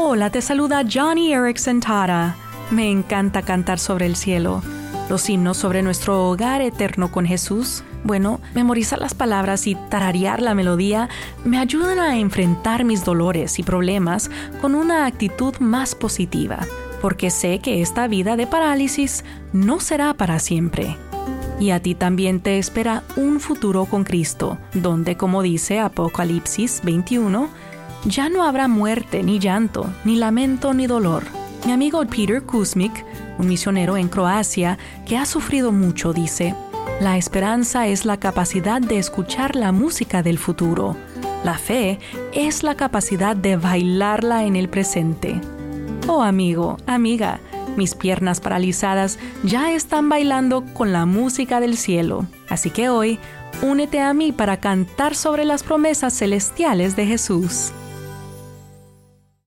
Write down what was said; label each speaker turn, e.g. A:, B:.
A: Hola, te saluda Johnny Erickson Tara. Me encanta cantar sobre el cielo. Los himnos sobre nuestro hogar eterno con Jesús. Bueno, memorizar las palabras y tararear la melodía me ayudan a enfrentar mis dolores y problemas con una actitud más positiva, porque sé que esta vida de parálisis no será para siempre. Y a ti también te espera un futuro con Cristo, donde, como dice Apocalipsis 21, ya no habrá muerte, ni llanto, ni lamento, ni dolor. Mi amigo Peter Kuzmik, un misionero en Croacia que ha sufrido mucho, dice, la esperanza es la capacidad de escuchar la música del futuro. La fe es la capacidad de bailarla en el presente. Oh amigo, amiga, mis piernas paralizadas ya están bailando con la música del cielo. Así que hoy, únete a mí para cantar sobre las promesas celestiales de Jesús.